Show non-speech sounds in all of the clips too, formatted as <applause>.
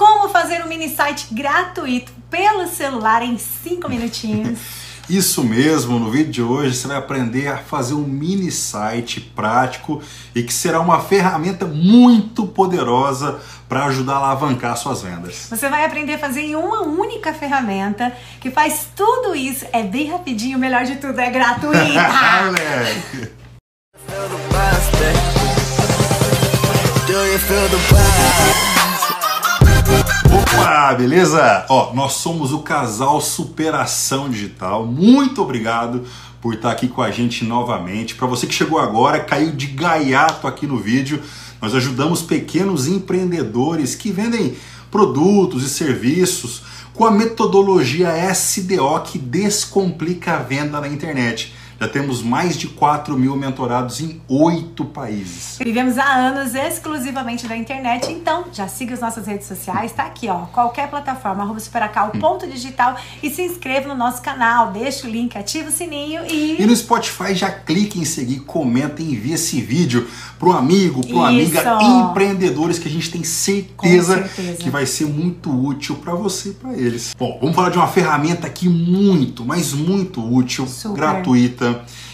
Como fazer um mini site gratuito pelo celular em 5 minutinhos. <laughs> Isso mesmo, no vídeo de hoje você vai aprender a fazer um mini site prático e que será uma ferramenta muito poderosa para ajudar a alavancar suas vendas. Você vai aprender a fazer em uma única ferramenta que faz tudo isso, é bem rapidinho, o melhor de tudo, é gratuita. <laughs> Do you feel the Opa, beleza? Ó, nós somos o casal Superação Digital. Muito obrigado por estar aqui com a gente novamente. Para você que chegou agora, caiu de gaiato aqui no vídeo, nós ajudamos pequenos empreendedores que vendem produtos e serviços com a metodologia SDO que descomplica a venda na internet. Já temos mais de 4 mil mentorados em oito países. Vivemos há anos exclusivamente da internet, então já siga as nossas redes sociais, tá aqui, ó, qualquer plataforma, arroba superacal, ponto digital e se inscreva no nosso canal, deixa o link, ativa o sininho e... E no Spotify já clique em seguir, comenta e envia esse vídeo um amigo, para uma amiga, empreendedores que a gente tem certeza, certeza. que vai ser muito útil para você e para eles. Bom, vamos falar de uma ferramenta aqui muito, mas muito útil, Super. gratuita,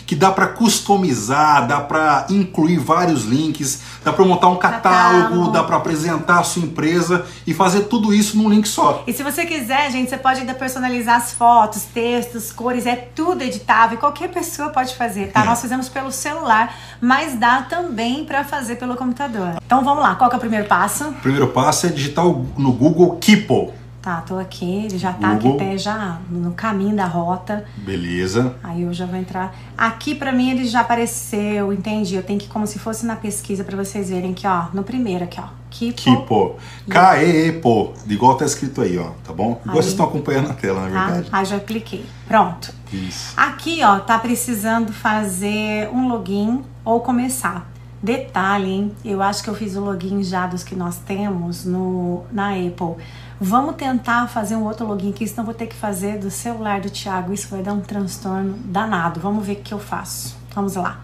que dá para customizar, dá para incluir vários links, dá para montar um catálogo, catálogo. dá para apresentar a sua empresa e fazer tudo isso num link só. E se você quiser, gente, você pode ainda personalizar as fotos, textos, cores, é tudo editável, qualquer pessoa pode fazer, tá? É. Nós fizemos pelo celular, mas dá também para fazer pelo computador. Então vamos lá, qual que é o primeiro passo? O primeiro passo é digitar no Google Keepo. Tá, tô aqui, ele já tá Google. aqui até já no caminho da rota. Beleza. Aí eu já vou entrar. Aqui para mim ele já apareceu, entendi. Eu tenho que como se fosse na pesquisa para vocês verem aqui, ó, no primeiro aqui, ó. Kipo. Kipo. K-E-E-Po. Igual tá escrito aí, ó, tá bom? Igual aí. vocês estão acompanhando na tela, na tá? verdade. Aí já cliquei. Pronto. Isso. Aqui, ó, tá precisando fazer um login ou começar. Detalhe, hein? Eu acho que eu fiz o login já dos que nós temos no, na Apple. Vamos tentar fazer um outro login aqui, senão vou ter que fazer do celular do Thiago. Isso vai dar um transtorno danado. Vamos ver o que eu faço. Vamos lá.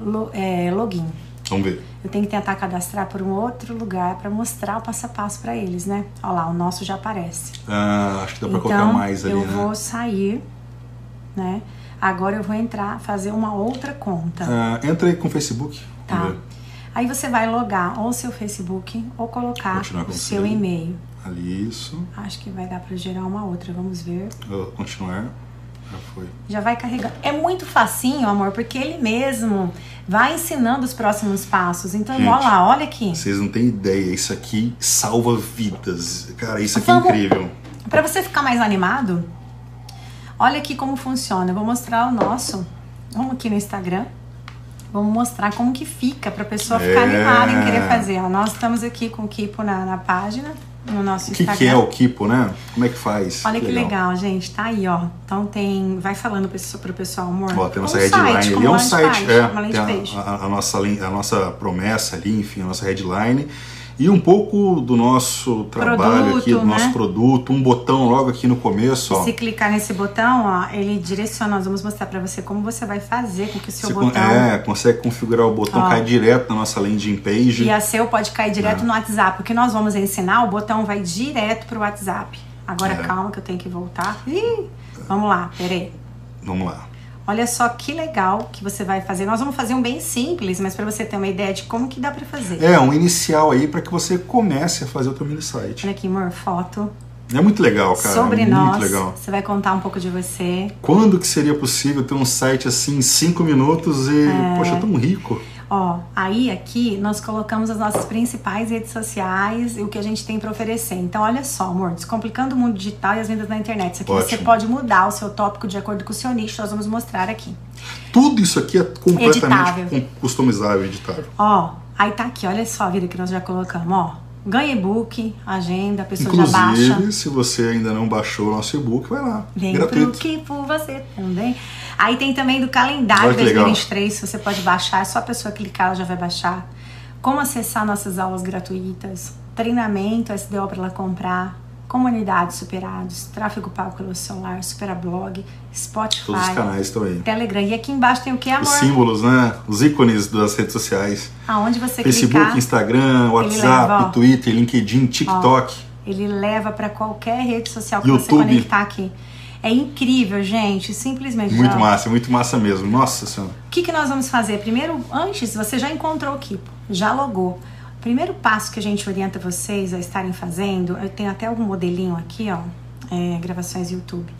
Lo, é, login. Vamos ver. Eu tenho que tentar cadastrar por um outro lugar para mostrar o passo a passo para eles, né? Olha lá, o nosso já aparece. Ah, acho que dá para então, colocar mais ali, eu né? vou sair, né? Agora eu vou entrar, fazer uma outra conta. Ah, entra aí com o Facebook. Tá. Aí você vai logar ou seu Facebook ou colocar o seu e-mail. Ali, isso. Acho que vai dar para gerar uma outra, vamos ver. Vou continuar. Já foi. Já vai carregar. É muito facinho, amor, porque ele mesmo vai ensinando os próximos passos. Então, Gente, olha lá, olha aqui. Vocês não têm ideia, isso aqui salva vidas. Cara, isso aqui é vamos, é incrível. Para você ficar mais animado, olha aqui como funciona. Eu vou mostrar o nosso. Vamos aqui no Instagram. Vamos mostrar como que fica para a pessoa ficar é... animada em querer fazer. Ó, nós estamos aqui com o Kipo na, na página no nosso que Instagram. O que é o Kipo, né? Como é que faz? Olha que, que legal. legal. gente. Tá aí, ó. Então tem. Vai falando pro pessoal, amor. Ó, tem nossa um headline site, ali. É um site, é. A, a, a, nossa, a nossa promessa ali, enfim, a nossa headline e um pouco do nosso trabalho produto, aqui, do né? nosso produto, um botão logo aqui no começo. Ó. Se clicar nesse botão, ó, ele direciona, nós vamos mostrar para você como você vai fazer com que o seu você botão... É, consegue configurar o botão, ó. cai direto na nossa landing page. E a seu pode cair direto é. no WhatsApp. O que nós vamos ensinar, o botão vai direto pro WhatsApp. Agora é. calma que eu tenho que voltar. Ih, vamos lá, peraí. Vamos lá. Olha só que legal que você vai fazer. Nós vamos fazer um bem simples, mas para você ter uma ideia de como que dá para fazer. É, um inicial aí para que você comece a fazer o teu mini site. Olha aqui, amor, foto. É muito legal, cara. Sobre é nós. Muito legal. Você vai contar um pouco de você. Quando que seria possível ter um site assim em cinco minutos e, é... poxa, tão rico? Ó, aí aqui nós colocamos as nossas principais redes sociais e o que a gente tem para oferecer. Então, olha só, amor, descomplicando o mundo digital e as vendas na internet. Isso aqui Ótimo. você pode mudar o seu tópico de acordo com o seu nicho, nós vamos mostrar aqui. Tudo isso aqui é completamente editável. customizável, editável. Ó, aí tá aqui, olha só a vida que nós já colocamos, ó. Ganha e-book, agenda, a pessoa Inclusive, já baixa. Inclusive, se você ainda não baixou o nosso e-book, vai lá. Vem gratuito. pro que por você também. Aí tem também do calendário Olha 2023, você pode baixar, é só a pessoa clicar, ela já vai baixar. Como acessar nossas aulas gratuitas, treinamento SDO para ela comprar, comunidades superados, tráfego pago pelo celular, Superablog, Spotify. Todos os canais estão aí. Telegram. E aqui embaixo tem o que, amor? Os símbolos, né? Os ícones das redes sociais. Aonde você Facebook, clicar, Instagram, WhatsApp, leva, Twitter, LinkedIn, TikTok. Ó, Ele leva para qualquer rede social que YouTube. você conectar aqui. É incrível, gente, simplesmente. Muito já- massa, muito massa mesmo. Nossa senhora. O que, que nós vamos fazer? Primeiro, antes, você já encontrou o Kipo, já logou. O primeiro passo que a gente orienta vocês a estarem fazendo, eu tenho até algum modelinho aqui, ó, é, gravações YouTube.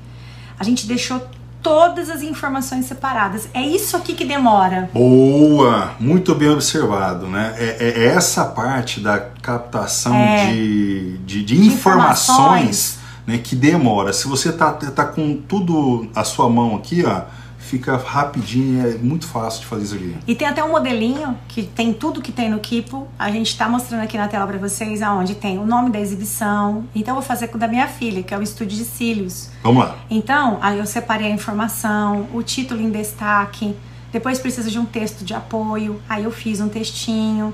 A gente deixou todas as informações separadas. É isso aqui que demora. Boa! Muito bem observado, né? É, é- é essa parte da captação É. de, de, de De informações, informações. Né, que demora. Se você tá, tá com tudo à sua mão aqui, ó, fica rapidinho, é muito fácil de fazer isso aqui. E tem até um modelinho que tem tudo que tem no Kipo. A gente tá mostrando aqui na tela para vocês, aonde tem o nome da exibição. Então eu vou fazer com o da minha filha, que é o Estúdio de Cílios. Vamos lá. Então, aí eu separei a informação, o título em destaque, depois precisa de um texto de apoio, aí eu fiz um textinho,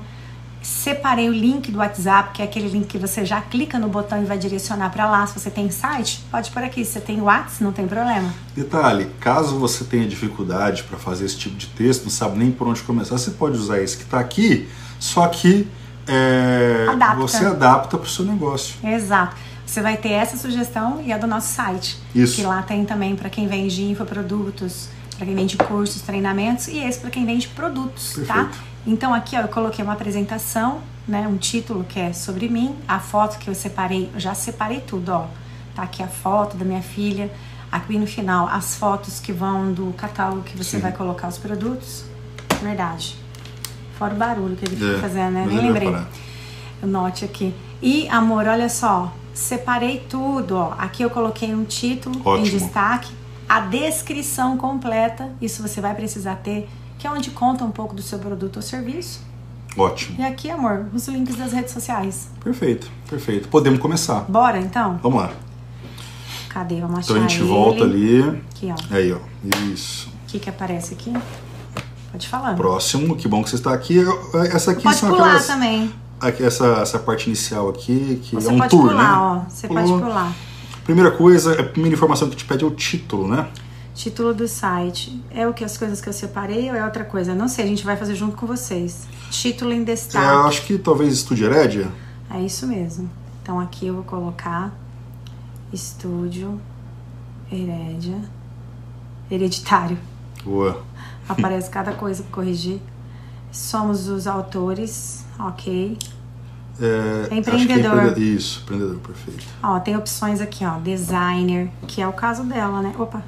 separei o link do WhatsApp, que é aquele link que você já clica no botão e vai direcionar para lá. Se você tem site, pode por aqui. Se você tem WhatsApp, não tem problema. Detalhe, caso você tenha dificuldade para fazer esse tipo de texto, não sabe nem por onde começar, você pode usar esse que está aqui, só que é, Adapta. você adapta para o seu negócio. Exato. Você vai ter essa sugestão e a do nosso site. Isso. Que lá tem também para quem vende infoprodutos, para quem vende cursos, treinamentos e esse para quem vende produtos, tá? Então aqui ó, eu coloquei uma apresentação, né, um título que é sobre mim, a foto que eu separei, eu já separei tudo, ó. Tá aqui a foto da minha filha, aqui no final as fotos que vão do catálogo que você Sim. vai colocar os produtos. Verdade. Fora o barulho que ele fica É, fazendo, né? Nem vai lembrei. O note aqui. E, amor, olha só. Separei tudo, ó. Aqui eu coloquei um título em Ótimo. destaque, a descrição completa, isso você vai precisar ter, que é onde conta um pouco do seu produto ou serviço. Ótimo. E aqui, amor, os links das redes sociais. Perfeito, perfeito. Podemos começar. Bora, então? Vamos lá. Cadê? Vamos achar Então a gente ele. volta ali. Aqui, ó. Aí, ó. Isso. O que que aparece aqui? Pode falar. Próximo, que bom que você está aqui. Essa aqui Pode são pular aquelas. também. aqui, essa, essa parte inicial aqui, que Você é um pode tour, pular, né? ó. Você Pulou. pode pular. Primeira coisa, a primeira informação que te pede é o título, né? Título do site. É o que as coisas que eu separei ou é outra coisa? Não sei, a gente vai fazer junto com vocês. Título em É, destaque. eu acho que talvez Estúdio Herédia. É isso mesmo. Então aqui eu vou colocar estúdio Herédia hereditário. Boa. Aparece cada coisa para corrigir. Somos os autores, ok. É, acho que Empreendedor. empreende- Isso, empreendedor, perfeito. Ó, tem opções aqui, ó, designer, que é o caso dela, né? Opa.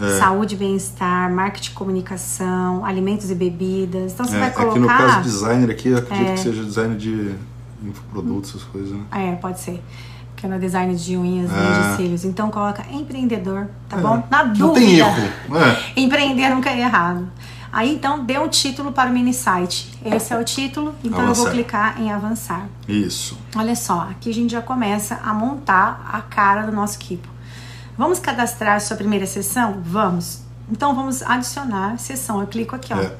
É. Saúde e bem-estar, marketing e comunicação, alimentos e bebidas. Então você É, vai aqui no colocar. caso designer aqui, eu acredito É. que seja design de infoprodutos, essas coisas, né? É, pode ser. Porque no design de unhas, Ah. de cílios. Então coloca empreendedor, tá É. bom? Na dúvida. Não tem erro. É. <laughs> Empreender nunca é errado. Aí então dê um título para o mini site. Esse é o título, então eu vou Avançar. clicar em avançar. Isso. Olha só, aqui a gente já começa a montar a cara do nosso equipo. Vamos cadastrar sua primeira sessão? Vamos. Então vamos adicionar sessão. Eu clico aqui, ó, É,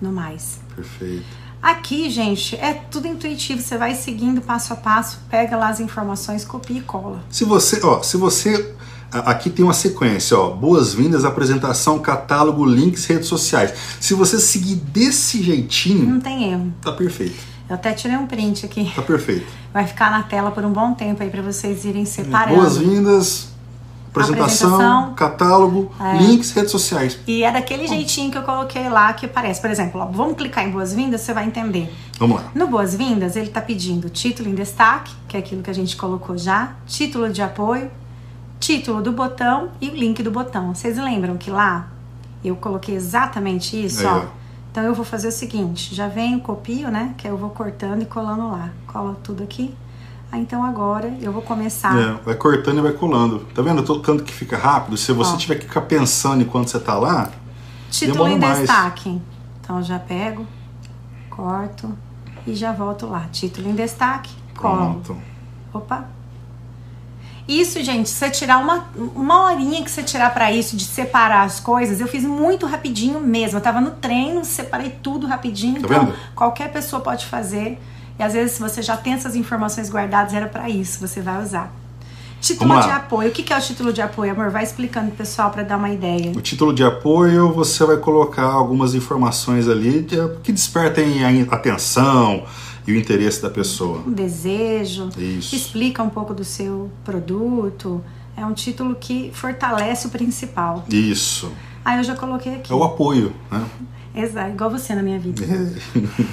no mais. perfeito. Aqui, gente, é tudo intuitivo. Você vai seguindo passo a passo, pega lá as informações, copia e cola. Se você, ó, se você a- aqui tem uma sequência, ó, boas-vindas, apresentação, catálogo, links, redes sociais. Se você seguir desse jeitinho, Não tem erro. tá perfeito. Eu até tirei um print aqui. Tá perfeito. Vai ficar na tela por um bom tempo aí para vocês irem separando. Boas-vindas, apresentação, Apresentação. catálogo, É. links, redes sociais. E é daquele jeitinho que eu coloquei lá que aparece. Por exemplo, ó, vamos clicar em boas-vindas, você vai entender. Vamos lá. No boas-vindas, ele tá pedindo título em destaque, que é aquilo que a gente colocou já, título de apoio, título do botão e o link do botão. Vocês lembram que lá eu coloquei exatamente isso, Aí, ó? Então eu vou fazer o seguinte, já vem o copio, né? Que eu vou cortando e colando lá. Colo tudo aqui. Aí, então agora eu vou começar. É, vai cortando e vai colando. Tá vendo? Todo canto que fica rápido. Se você Ó. tiver que ficar pensando enquanto você tá lá, Título em mais. destaque. Então já pego, corto e já volto lá. Título em destaque, colo. pronto. Opa. Isso, gente, se você tirar uma, uma horinha que você tirar pra isso, de separar as coisas, eu fiz muito rapidinho mesmo. Eu tava no treino, separei tudo rapidinho. Tá então, vendo? qualquer pessoa pode fazer. E às vezes, se você já tem essas informações guardadas, era pra isso, você vai usar. Título de apoio. O que é o título de apoio, amor? Vai explicando pro pessoal pra dar uma ideia. O título de apoio, você vai colocar algumas informações ali que despertem a atenção, e o interesse da pessoa. Um desejo, Isso. explica um pouco do seu produto. É um título que fortalece o principal. Isso. Aí eu já coloquei aqui. É o apoio, né? Exato, igual você na minha vida.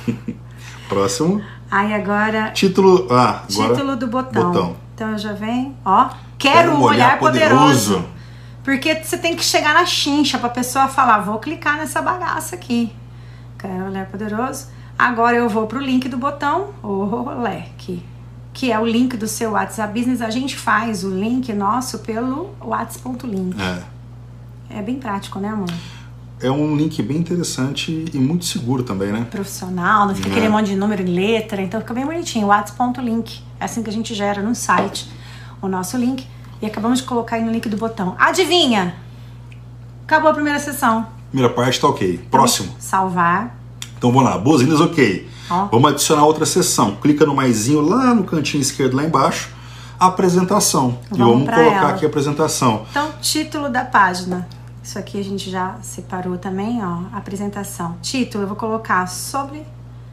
<laughs> Próximo. Aí agora, Título. Ah, agora. título do botão. botão. Então eu já venho, ó. Quero, um olhar, poderoso. Porque você tem que chegar na chincha pra pessoa falar, vou clicar nessa bagaça aqui. Quero um olhar poderoso. Agora eu vou pro link do botão, o leque, que é o link do seu WhatsApp Business. A gente faz o link nosso pelo whats.link. É. É bem prático, né, amor? É um link bem interessante e muito seguro também, né? Profissional, não fica É. aquele monte de número em letra, então fica bem bonitinho. whats.link. É assim que a gente gera no site o nosso link. E acabamos de colocar aí no link do botão. Adivinha? Acabou a primeira sessão. Primeira parte tá ok. Próximo. Salvar. Então vamos lá. Boas-vindas, ok. Ó. Vamos adicionar outra sessão. Clica no maisinho lá no cantinho esquerdo, lá embaixo. Apresentação. e Vamos vamos pra colocar ela. aqui a apresentação. Então, título da página. Isso aqui a gente já separou também, ó. Apresentação. Título, eu vou colocar sobre.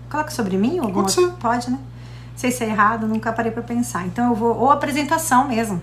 Coloca sobre mim? ou alguma Pode ser. Pode, né? Não sei se é errado, nunca parei pra pensar. Então eu vou. Ou apresentação mesmo.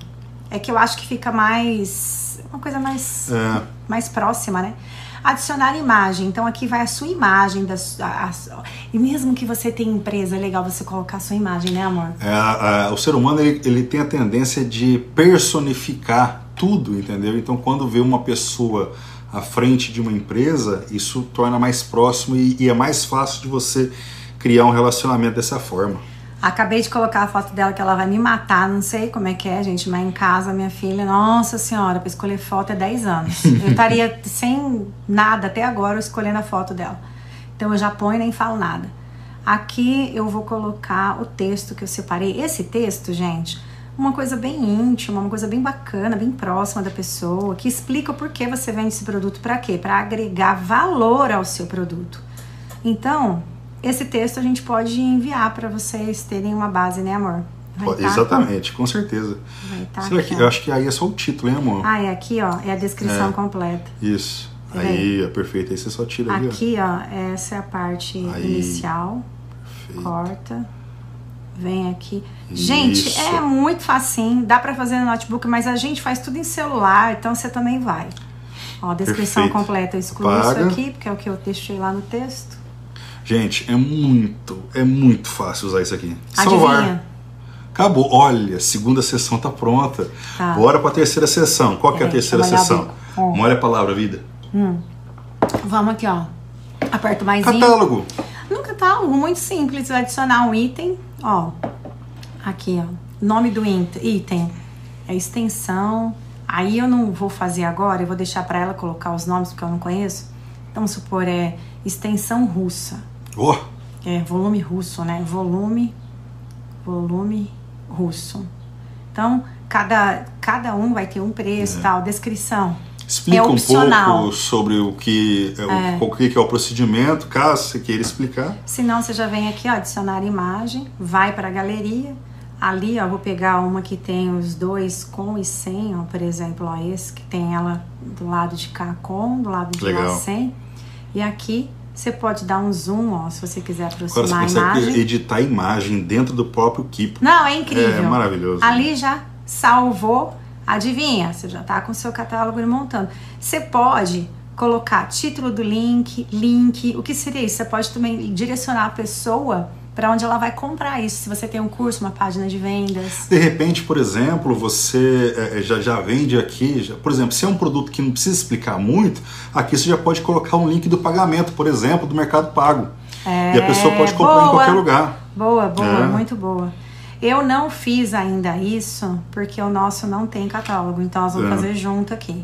É que eu acho que fica mais. Uma coisa mais, É, mais próxima, né? Adicionar imagem. Então aqui vai a sua imagem. Da, a- a- e mesmo que você tenha empresa, é legal você colocar a sua imagem, né, amor? é, a- o ser humano ele, ele tem a tendência de personificar tudo, entendeu? Então quando vê uma pessoa à frente de uma empresa, isso torna mais próximo e, e é mais fácil de você criar um relacionamento dessa forma. Acabei de colocar a foto dela que ela vai me matar, não sei como é que é, gente, mas em casa, minha filha, nossa senhora, pra escolher foto é 10 anos. <laughs> Eu estaria sem nada até agora escolhendo a foto dela. Então eu já ponho e nem falo nada. Aqui eu vou colocar o texto que eu separei. Esse texto, gente, uma coisa bem íntima, uma coisa bem bacana, bem próxima da pessoa, que explica o porquê você vende esse produto para quê? Para agregar valor ao seu produto. Então, esse texto a gente pode enviar para vocês terem uma base, né, amor? Vai tá- Exatamente, com certeza. Tá Será aqui, que, eu acho que aí é só o título, hein, amor? Ah, é aqui, ó, é a descrição É. completa. Isso. Tá Aí, é perfeito. Aí você só tira ali, ó. Aqui, ó, essa é a parte Aí. inicial. Perfeito. Corta. Vem aqui. Gente, Isso. é muito facinho. Dá pra fazer no notebook, mas a gente faz tudo em celular, então você também vai. Ó, descrição Perfeito. completa. Eu Apaga. isso aqui, porque é o que eu deixei lá no texto. Gente, é muito, é muito fácil usar isso aqui. Adivinha? Salvar. Acabou. Olha, a segunda sessão tá pronta. Tá. Bora pra terceira sessão. Qual que é a terceira sessão? molhar o bico. Ó. Molha a palavra, vida. Vamos aqui, ó. Aperto mais Catálogo. No catálogo, muito simples, adicionar um item, ó. Aqui, ó. Nome do item. É extensão. Aí eu não vou fazer agora, eu vou deixar pra ela colocar os nomes porque eu não conheço. Então, vamos supor, é extensão russa. Ó, É volume russo, né? Volume, volume russo. Então, cada, cada um vai ter um preço, tal, descrição. Explica É um pouco sobre o que é, o, o que é o procedimento, caso você queira explicar. Se não, você já vem aqui, ó, adicionar imagem, vai para a galeria. Ali, ó, vou pegar uma que tem os dois com e sem, ó, por exemplo, ó, esse que tem ela do lado de cá com, do lado de lá Legal. sem. E aqui você pode dar um zoom, ó, se você quiser Agora aproximar você a consegue imagem. editar a imagem dentro do próprio Keep. Não, é incrível. É maravilhoso. Ali já salvou. Adivinha? Você já tá com o seu catálogo montando. Você pode colocar título do link, link. O que seria isso? Você pode também direcionar a pessoa para onde ela vai comprar isso. Se você tem um curso, uma página de vendas. De repente, por exemplo, você é, já, já vende aqui, já- por exemplo, se é um produto que não precisa explicar muito, aqui você já pode colocar um link do pagamento, por exemplo, do Mercado Pago. e a pessoa pode comprar em boa. qualquer lugar. Boa, boa, É. muito boa. Eu não fiz ainda isso porque o nosso não tem catálogo, então nós vamos É. fazer junto aqui.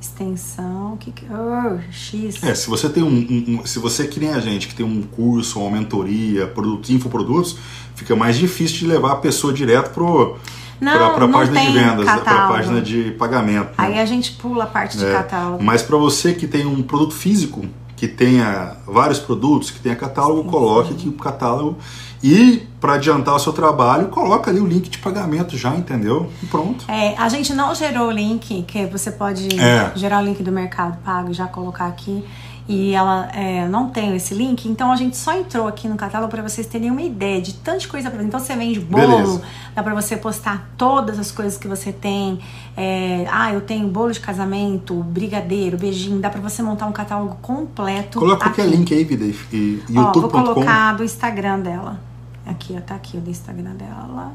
Extensão, que que. Oh, X. É, se você tem um, um- um- se você que nem a gente que tem um curso, uma mentoria, produto, infoprodutos, fica mais difícil de levar a pessoa direto pro para a página de vendas, para a página de pagamento. né? Aí a gente pula a parte de É, catálogo. Mas para você que tem um produto físico, que tenha vários produtos, que tenha catálogo, Sim, coloque sim. aqui o catálogo. E para adiantar o seu trabalho, coloca ali o link de pagamento já, entendeu? E pronto. É, a gente não gerou o link, que você pode É. gerar o link do Mercado Pago, já colocar aqui. E ela é, não tem esse link, então a gente só entrou aqui no catálogo para vocês terem uma ideia de tanta coisa para Então você vende bolo, Beleza. dá para você postar todas as coisas que você tem. É, ah, eu tenho bolo de casamento, brigadeiro, beijinho, dá para você montar um catálogo completo. Coloca qualquer link aí, vida, e YouTube.com. Vou colocar do Instagram dela. Aqui, ó, tá aqui o do Instagram dela.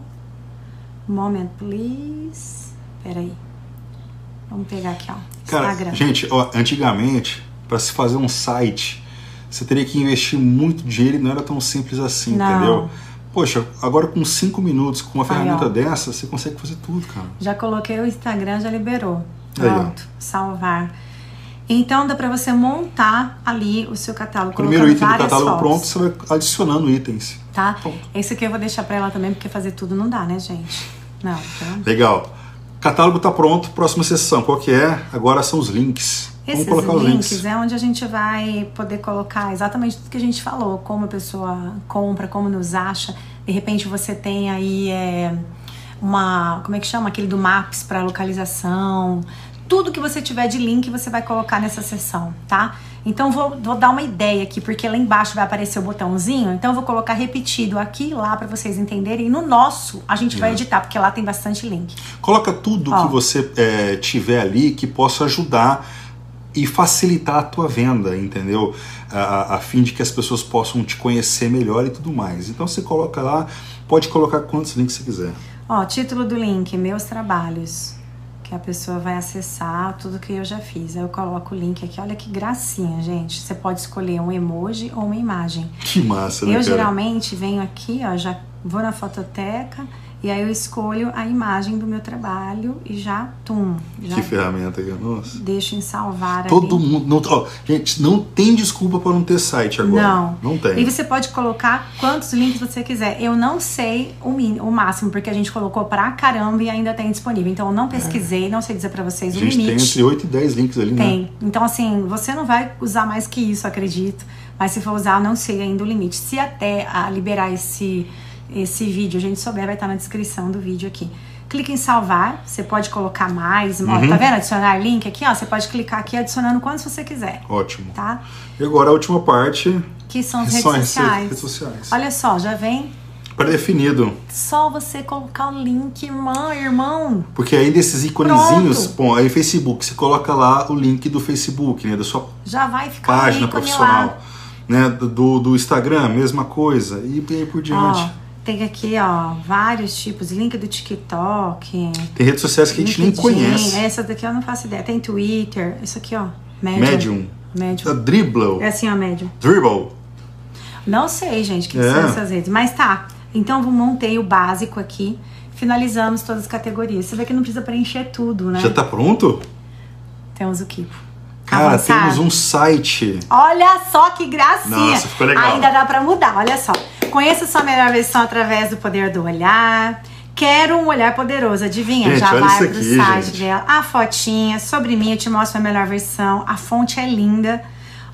Moment, please. Peraí. Vamos pegar aqui, ó. Instagram. Cara, gente, ó, antigamente para se fazer um site, você teria que investir muito dinheiro e não era tão simples assim, não. entendeu? Poxa, agora com 5 minutos, com uma ferramenta dessa, você consegue fazer tudo, cara. Já coloquei o Instagram, já liberou. Pronto, Aí, salvar. Então dá para você montar ali o seu catálogo. Primeiro item do catálogo fotos. pronto, você vai adicionando itens. Tá? Pronto. Esse aqui eu vou deixar para ela também, porque fazer tudo não dá, né, gente? Não. Então... Legal. Catálogo tá pronto, próxima sessão, qual que é? Agora são os links. Esses links, links, é onde a gente vai poder colocar exatamente tudo que a gente falou, como a pessoa compra, como nos acha. De repente você tem aí é, uma, como é que chama? Aquele do Maps para localização. Tudo que você tiver de link você vai colocar nessa seção, tá? Então vou, vou dar uma ideia aqui, porque lá embaixo vai aparecer o botãozinho. Então eu vou colocar repetido aqui lá para vocês entenderem. E no nosso a gente vai editar, porque lá tem bastante link. Coloca tudo Ó. que você é, tiver ali que possa ajudar e facilitar a tua venda, entendeu? A, a, fim de que as pessoas possam te conhecer melhor e tudo mais. Então você coloca lá, pode colocar quantos links você quiser. Ó, título do link, meus trabalhos. Que a pessoa vai acessar tudo que eu já fiz. Aí eu coloco o link aqui. Olha que gracinha, gente. Você pode escolher um emoji ou uma imagem. Que massa, né, Eu cara? geralmente venho aqui, ó, já vou na fototeca e aí eu escolho a imagem do meu trabalho e já, tum. Já que ferramenta aqui, nossa. Deixo em salvar Todo ali. mundo. Não, ó, gente, não tem desculpa para não ter site agora. Não. Não tem. E você pode colocar quantos links você quiser. Eu não sei o, mínimo, o máximo, porque a gente colocou pra caramba e ainda tem disponível. Então eu não pesquisei, é. não sei dizer para vocês o limite. tem entre 8 e 10 links ali, tem. né? Tem. Então, assim, você não vai usar mais que isso, acredito. Mas se for usar, não sei ainda o limite. Se até a liberar esse esse vídeo, a gente souber, vai estar na descrição do vídeo aqui. Clique em salvar, você pode colocar mais, uhum. ó, tá vendo? Adicionar link aqui, ó, você pode clicar aqui adicionando quantos você quiser. Ótimo. Tá? E agora a última parte. Que são as redes sociais. redes sociais. Olha só, já vem pré-definido. Só você colocar o link, irmã, irmão. Porque aí desses íconezinhos, bom, aí Facebook, você coloca lá o link do Facebook, né, da sua Já vai ficar página profissional, lá. né, do, do Instagram, mesma coisa e aí por diante. Ó, tem aqui, ó, vários tipos. Link do TikTok. Tem redes sociais que a gente nem conhece. Essa daqui eu não faço ideia. Tem Twitter. Isso aqui, ó. Medium. Medium. Medium. Dribble. É assim, ó, Medium. Dribble. Não sei, gente, o que, é. são essas redes. Mas tá. Então, eu montei o básico aqui. Finalizamos todas as categorias. Você vê que não precisa preencher tudo, né? Já tá pronto? Temos o Kipo. Cara, Avançar. temos um site. Olha só que gracinha. Nossa, ficou legal. Ainda dá pra mudar, olha só. Conheça sua melhor versão através do poder do olhar. Quero um olhar poderoso, adivinha? Gente, Já vai pro aqui, site gente. dela. A fotinha, sobre mim, eu te mostro a melhor versão. A fonte é linda.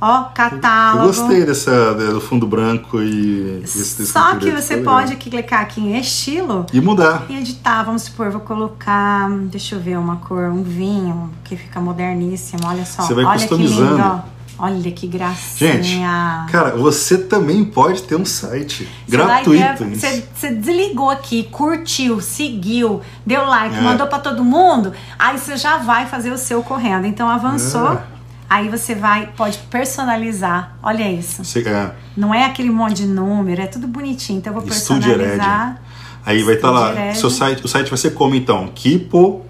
Ó, catálogo. Eu gostei dessa do fundo branco e esse Só que você pode aqui, clicar aqui em estilo e mudar. E editar. Vamos supor, vou colocar, deixa eu ver uma cor, um vinho que fica moderníssimo. Olha só. Você vai Olha customizando. Que lindo, ó. Olha que gracinha. Gente, cara, você também pode ter um site você gratuito. Você, você, desligou aqui, curtiu, seguiu, deu like, é. mandou para todo mundo, aí você já vai fazer o seu correndo. Então avançou. É. Aí você vai, pode personalizar. Olha isso. é. Não é aquele monte de número, é tudo bonitinho. Então eu vou personalizar. Aí vai estar tá lá. Seu site, o site vai ser como então? Kipo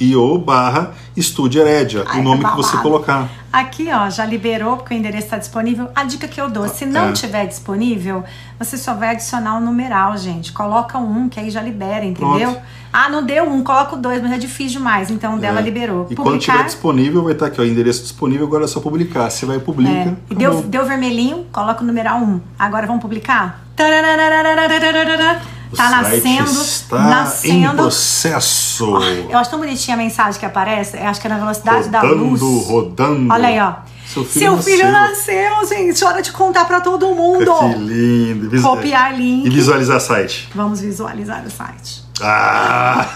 io barra Estúdio Herédia, o nome que você colocar. Aqui, ó, já liberou porque o endereço está disponível. A dica que eu dou, se não é. tiver disponível, você só vai adicionar um numeral, gente. Coloca um, que aí já libera, entendeu? Pronto. Ah, não deu um, coloca o dois, mas é difícil demais. Então, dela é. liberou. E publicar... quando tiver disponível, vai estar aqui, ó, endereço disponível, agora é só publicar. Você vai publicar. É. E deu, deu vermelhinho, coloca o numeral um. Agora vamos publicar? Tá nascendo. Está nascendo. em processo. Oh, eu acho tão bonitinha a mensagem que aparece. Eu acho que é na velocidade rodando, da luz. Rodando, Olha aí, ó. Seu filho, Seu filho nasceu. nasceu, gente. Hora de contar para todo mundo. Que lindo. Copiar link. E visualizar o site. Vamos visualizar o site. Ah!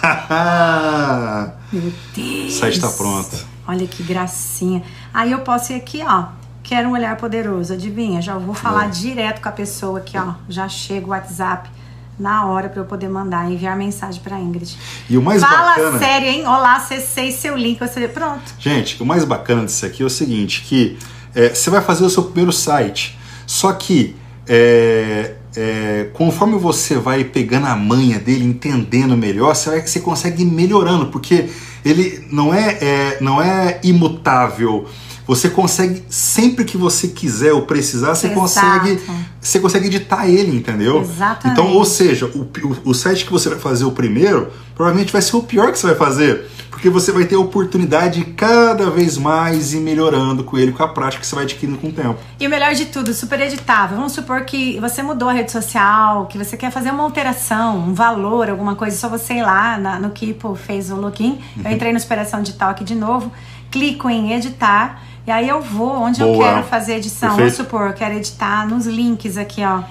Meu Deus. O site está pronto. Olha que gracinha. Aí eu posso ir aqui, ó Quero um olhar poderoso. Adivinha? Já vou falar é. direto com a pessoa aqui, ó. Já chega o WhatsApp na hora para eu poder mandar, enviar mensagem para Ingrid. E o mais Fala bacana... Fala sério, hein? Olá, acessei seu link, você pronto. Gente, o mais bacana disso aqui é o seguinte, que é, você vai fazer o seu primeiro site, só que é, é, conforme você vai pegando a manha dele, entendendo melhor, você, vai, você consegue ir melhorando, porque ele não é, é não é imutável você consegue, sempre que você quiser ou precisar, você consegue você consegue editar ele, entendeu? Exatamente. Então, ou seja, o, o, o site que você vai fazer o primeiro, provavelmente vai ser o pior que você vai fazer. Porque você vai ter a oportunidade de cada vez mais ir melhorando com ele, com a prática que você vai adquirindo com o tempo. E o melhor de tudo, super editável. Vamos supor que você mudou a rede social, que você quer fazer uma alteração, um valor, alguma coisa, só você ir lá na, no Kipo, fez o login. Eu entrei no Inspiração Digital aqui de novo, clico em editar e aí eu vou onde Boa. eu quero fazer edição. Perfeito. Vamos supor, eu quero editar nos links aqui, ó.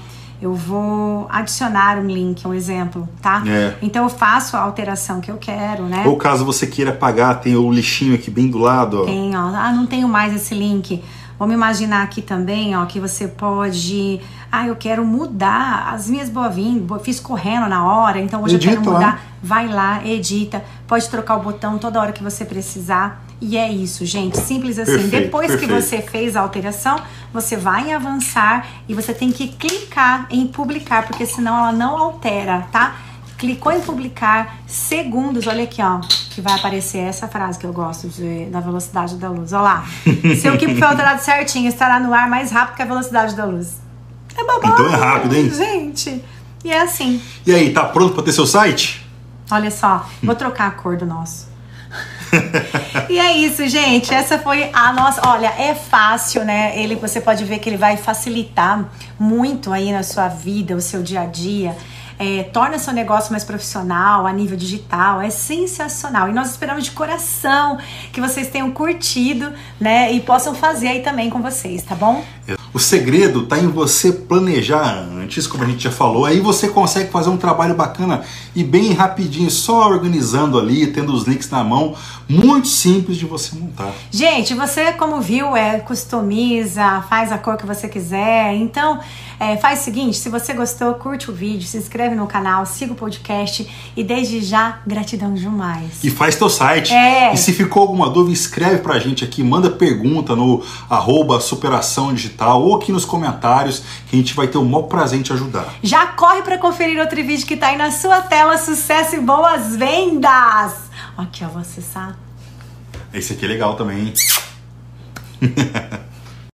Eu vou adicionar um link, um exemplo, tá? É. Então eu faço a alteração que eu quero, né? Ou caso você queira pagar, tem o lixinho aqui bem do lado, ó. Tem, ó. Ah, não tenho mais esse link. Vamos imaginar aqui também, ó, que você pode. Ah, eu quero mudar as minhas boas-vindas. Fiz correndo na hora, então hoje edita eu quero mudar. Vai lá, edita. Pode trocar o botão toda hora que você precisar. E é isso, gente. Simples assim. Perfeito, Depois perfeito. que você fez a alteração, você vai avançar e você tem que clicar em publicar, porque senão ela não altera, tá? Clicou em publicar, segundos, olha aqui, ó, que vai aparecer essa frase que eu gosto de, da velocidade da luz. Olha lá. <laughs> Seu equipe foi alterado certinho, estará no ar mais rápido que a velocidade da luz. É babado. Então é rápido, hein? Gente. E é assim. E aí, tá pronto para ter seu site? Olha só, vou trocar a cor do nosso. e é isso, gente. Essa foi a nossa. Olha, é fácil, né? Ele, você pode ver que ele vai facilitar muito aí na sua vida, o seu dia a dia. É, torna seu negócio mais profissional a nível digital, é sensacional. E nós esperamos de coração que vocês tenham curtido, né? E possam fazer aí também com vocês, tá bom? O segredo está em você planejar antes, como a gente já falou, aí você consegue fazer um trabalho bacana e bem rapidinho, só organizando ali, tendo os links na mão, muito simples de você montar. Gente, você como viu, é customiza, faz a cor que você quiser. Então, é, faz o seguinte, se você gostou, curte o vídeo, se inscreve no canal, siga o podcast e desde já, gratidão demais. E faz teu site. É. E se ficou alguma dúvida, escreve pra gente aqui, manda pergunta no arroba superação digital ou aqui nos comentários que a gente vai ter o maior prazer em te ajudar. Já corre para conferir outro vídeo que tá aí na sua tela. Sucesso e boas vendas! Aqui, ó, vou acessar. Esse aqui é legal também, hein? <laughs>